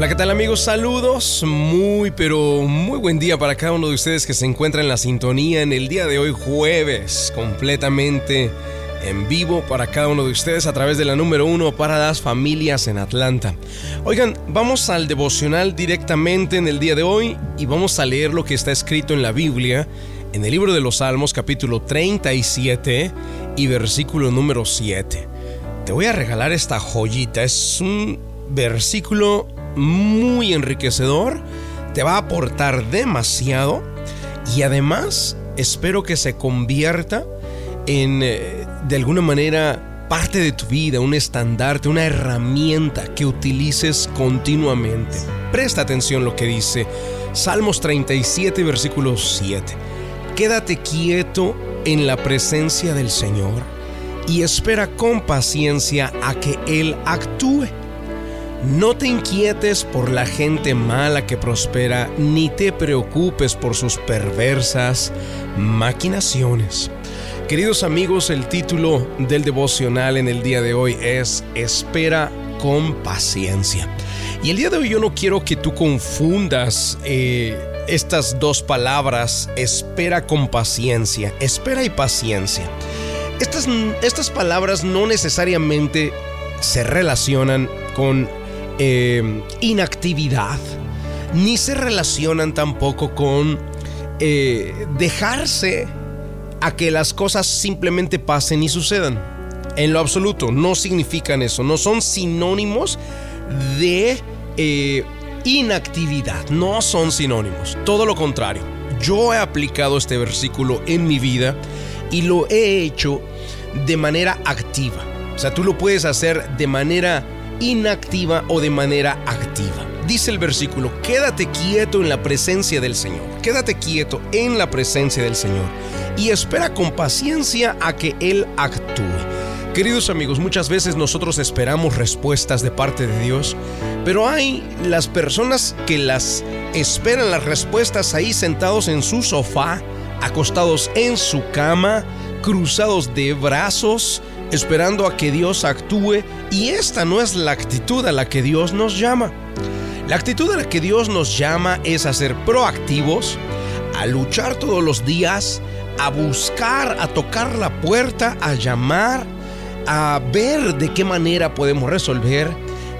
Hola, ¿qué tal amigos? Saludos. Muy, pero muy buen día para cada uno de ustedes que se encuentra en la sintonía en el día de hoy, jueves, completamente en vivo para cada uno de ustedes a través de la número uno para las familias en Atlanta. Oigan, vamos al devocional directamente en el día de hoy y vamos a leer lo que está escrito en la Biblia, en el libro de los Salmos capítulo 37 y versículo número 7. Te voy a regalar esta joyita, es un versículo muy enriquecedor, te va a aportar demasiado y además espero que se convierta en, eh, de alguna manera, parte de tu vida, un estandarte, una herramienta que utilices continuamente. Presta atención lo que dice Salmos 37, versículo 7. Quédate quieto en la presencia del Señor y espera con paciencia a que Él actúe. No te inquietes por la gente mala que prospera, ni te preocupes por sus perversas maquinaciones. Queridos amigos, el título del devocional en el día de hoy es Espera con paciencia. Y el día de hoy yo no quiero que tú confundas eh, estas dos palabras, espera con paciencia, espera y paciencia. Estas, estas palabras no necesariamente se relacionan con eh, inactividad, ni se relacionan tampoco con eh, dejarse a que las cosas simplemente pasen y sucedan. En lo absoluto, no significan eso, no son sinónimos de eh, inactividad, no son sinónimos, todo lo contrario. Yo he aplicado este versículo en mi vida y lo he hecho de manera activa. O sea, tú lo puedes hacer de manera inactiva o de manera activa. Dice el versículo, quédate quieto en la presencia del Señor, quédate quieto en la presencia del Señor y espera con paciencia a que Él actúe. Queridos amigos, muchas veces nosotros esperamos respuestas de parte de Dios, pero hay las personas que las esperan las respuestas ahí sentados en su sofá, acostados en su cama, cruzados de brazos, esperando a que Dios actúe y esta no es la actitud a la que Dios nos llama. La actitud a la que Dios nos llama es a ser proactivos, a luchar todos los días, a buscar, a tocar la puerta, a llamar, a ver de qué manera podemos resolver,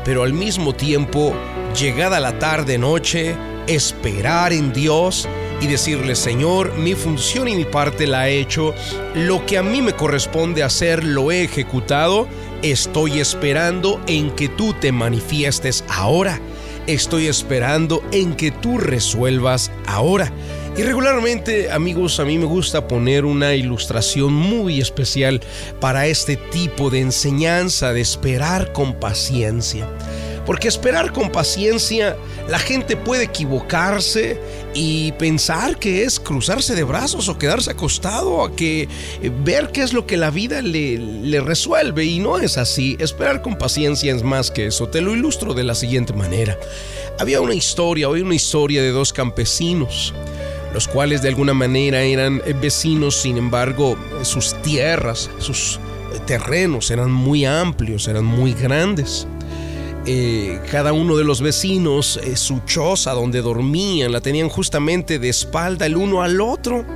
pero al mismo tiempo, llegada la tarde, noche, esperar en Dios y decirle, Señor, mi función y mi parte la he hecho, lo que a mí me corresponde hacer lo he ejecutado, estoy esperando en que tú te manifiestes ahora, estoy esperando en que tú resuelvas ahora. Y regularmente, amigos, a mí me gusta poner una ilustración muy especial para este tipo de enseñanza de esperar con paciencia. Porque esperar con paciencia, la gente puede equivocarse y pensar que es cruzarse de brazos o quedarse acostado, a que eh, ver qué es lo que la vida le, le resuelve. Y no es así. Esperar con paciencia es más que eso. Te lo ilustro de la siguiente manera. Había una historia, hoy una historia de dos campesinos los cuales de alguna manera eran vecinos, sin embargo, sus tierras, sus terrenos eran muy amplios, eran muy grandes. Eh, cada uno de los vecinos, eh, su choza donde dormían, la tenían justamente de espalda el uno al otro.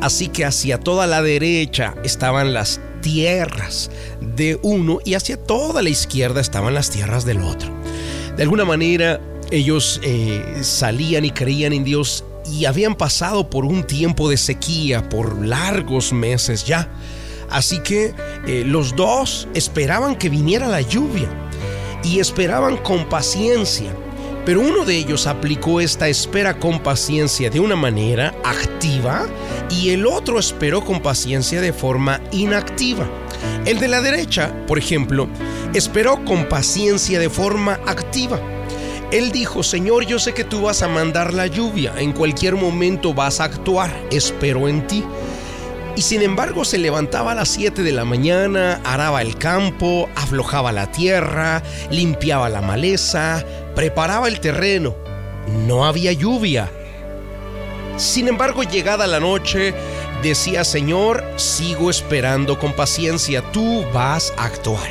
Así que hacia toda la derecha estaban las tierras de uno y hacia toda la izquierda estaban las tierras del otro. De alguna manera ellos eh, salían y creían en Dios y habían pasado por un tiempo de sequía por largos meses ya. Así que los dos esperaban que viniera la lluvia y esperaban con paciencia. Pero uno de ellos aplicó esta espera con paciencia de una manera activa y el otro esperó con paciencia de forma inactiva. El de la derecha, por ejemplo, esperó con paciencia de forma activa. Él dijo, Señor, yo sé que tú vas a mandar la lluvia, en cualquier momento vas a actuar, espero en ti. Y sin embargo se levantaba a las 7 de la mañana, araba el campo, aflojaba la tierra, limpiaba la maleza, preparaba el terreno. No había lluvia. Sin embargo, llegada la noche, decía, Señor, sigo esperando con paciencia, tú vas a actuar.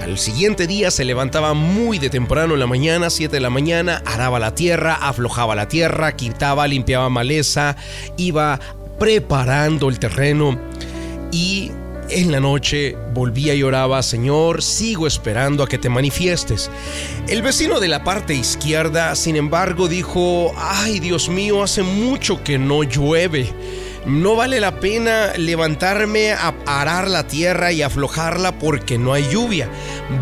Al siguiente día se levantaba muy de temprano en la mañana, 7 de la mañana, araba la tierra, aflojaba la tierra, quitaba, limpiaba maleza, iba preparando el terreno y en la noche volvía y oraba, Señor, sigo esperando a que te manifiestes. El vecino de la parte izquierda, sin embargo, dijo, ay Dios mío, hace mucho que no llueve. No vale la pena levantarme a arar la tierra y aflojarla porque no hay lluvia.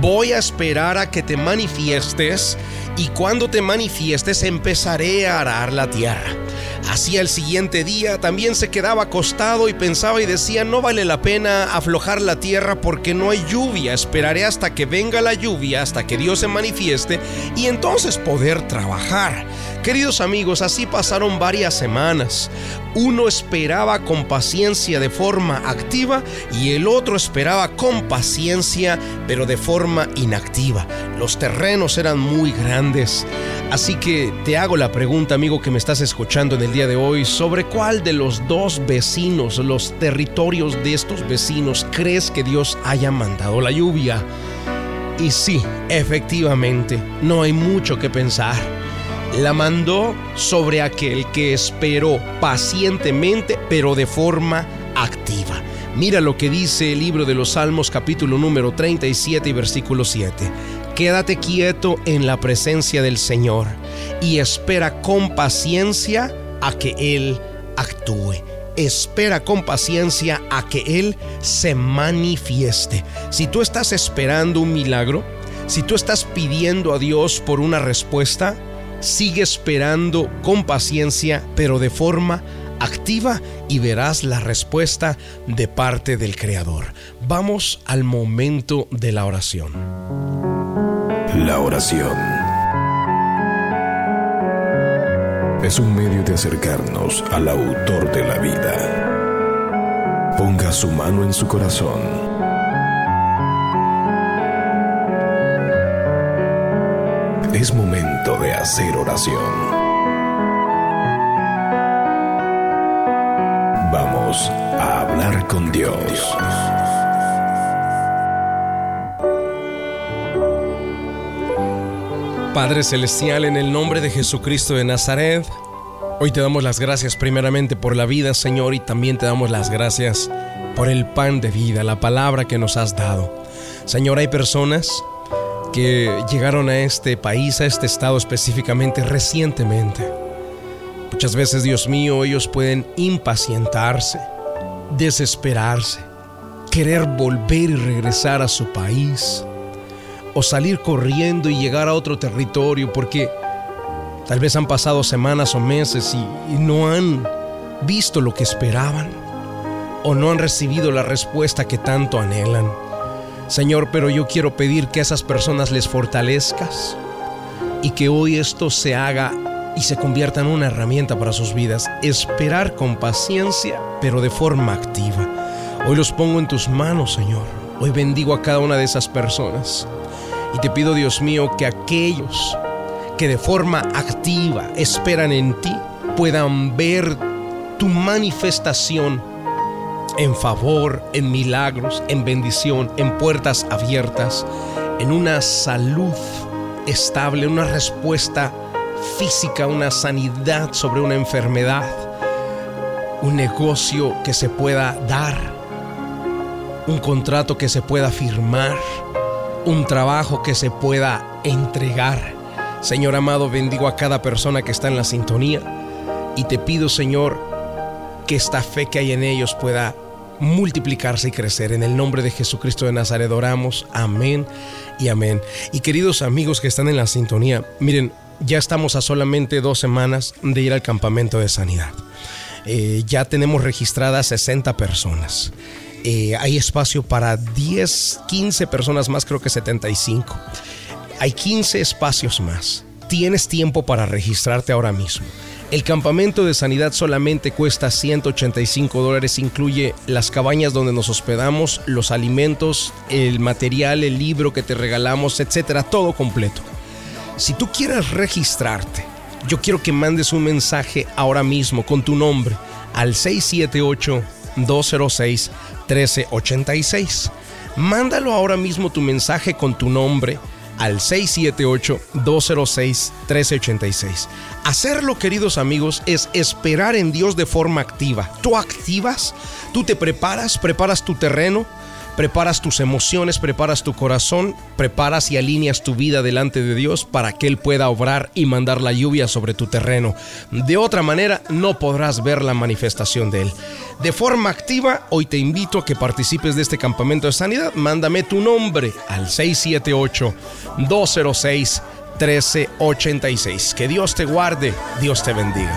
Voy a esperar a que te manifiestes y cuando te manifiestes empezaré a arar la tierra. Así el siguiente día también se quedaba acostado y pensaba y decía, no vale la pena aflojar la tierra porque no hay lluvia, esperaré hasta que venga la lluvia, hasta que Dios se manifieste y entonces poder trabajar. Queridos amigos, así pasaron varias semanas. Uno esperaba con paciencia de forma activa y el otro esperaba con paciencia pero de forma inactiva. Los terrenos eran muy grandes. Así que te hago la pregunta, amigo que me estás escuchando en el día de hoy, sobre cuál de los dos vecinos, los territorios de estos vecinos, crees que Dios haya mandado la lluvia. Y sí, efectivamente, no hay mucho que pensar la mandó sobre aquel que esperó pacientemente, pero de forma activa. Mira lo que dice el libro de los Salmos capítulo número 37 y versículo 7. Quédate quieto en la presencia del Señor y espera con paciencia a que Él actúe. Espera con paciencia a que Él se manifieste. Si tú estás esperando un milagro, si tú estás pidiendo a Dios por una respuesta, Sigue esperando con paciencia, pero de forma activa y verás la respuesta de parte del Creador. Vamos al momento de la oración. La oración es un medio de acercarnos al autor de la vida. Ponga su mano en su corazón Es momento de hacer oración. Vamos a hablar con Dios. Padre Celestial, en el nombre de Jesucristo de Nazaret, hoy te damos las gracias primeramente por la vida, Señor, y también te damos las gracias por el pan de vida, la palabra que nos has dado. Señor, hay personas que llegaron a este país, a este estado específicamente recientemente. Muchas veces, Dios mío, ellos pueden impacientarse, desesperarse, querer volver y regresar a su país, o salir corriendo y llegar a otro territorio porque tal vez han pasado semanas o meses y, no han visto lo que esperaban, o no han recibido la respuesta que tanto anhelan. Señor, pero yo quiero pedir que a esas personas les fortalezcas y que hoy esto se haga y se convierta en una herramienta para sus vidas. Esperar con paciencia, pero de forma activa. Hoy los pongo en tus manos, Señor. Hoy bendigo a cada una de esas personas. Y te pido, Dios mío, que aquellos que de forma activa esperan en ti puedan ver tu manifestación en favor, en milagros, en bendición, en puertas abiertas, en una salud estable, una respuesta física, una sanidad sobre una enfermedad, un negocio que se pueda dar, un contrato que se pueda firmar, un trabajo que se pueda entregar. Señor amado, bendigo a cada persona que está en la sintonía y te pido, Señor, que esta fe que hay en ellos pueda multiplicarse y crecer. En el nombre de Jesucristo de Nazaret oramos. Amén y amén. Y queridos amigos que están en la sintonía, miren, ya estamos a solamente dos semanas de ir al campamento de sanidad. Eh, ya tenemos registradas 60 personas. Eh, hay espacio para 10, 15 personas más, creo que 75. Hay 15 espacios más. Tienes tiempo para registrarte ahora mismo. El campamento de sanidad solamente cuesta 185 dólares, incluye las cabañas donde nos hospedamos, los alimentos, el material, el libro que te regalamos, etcétera, todo completo. Si tú quieres registrarte, yo quiero que mandes un mensaje ahora mismo con tu nombre al 678 206 1386. Mándalo ahora mismo tu mensaje con tu nombre al 678-206-1386. Hacerlo, queridos amigos, es esperar en Dios de forma activa. Tú activas, tú te preparas, preparas tu terreno, preparas tus emociones, preparas tu corazón, preparas y alineas tu vida delante de Dios para que Él pueda obrar y mandar la lluvia sobre tu terreno. De otra manera, no podrás ver la manifestación de Él. De forma activa, hoy te invito a que participes de este campamento de sanidad. Mándame tu nombre al 678-206. 1386. Que Dios te guarde, Dios te bendiga.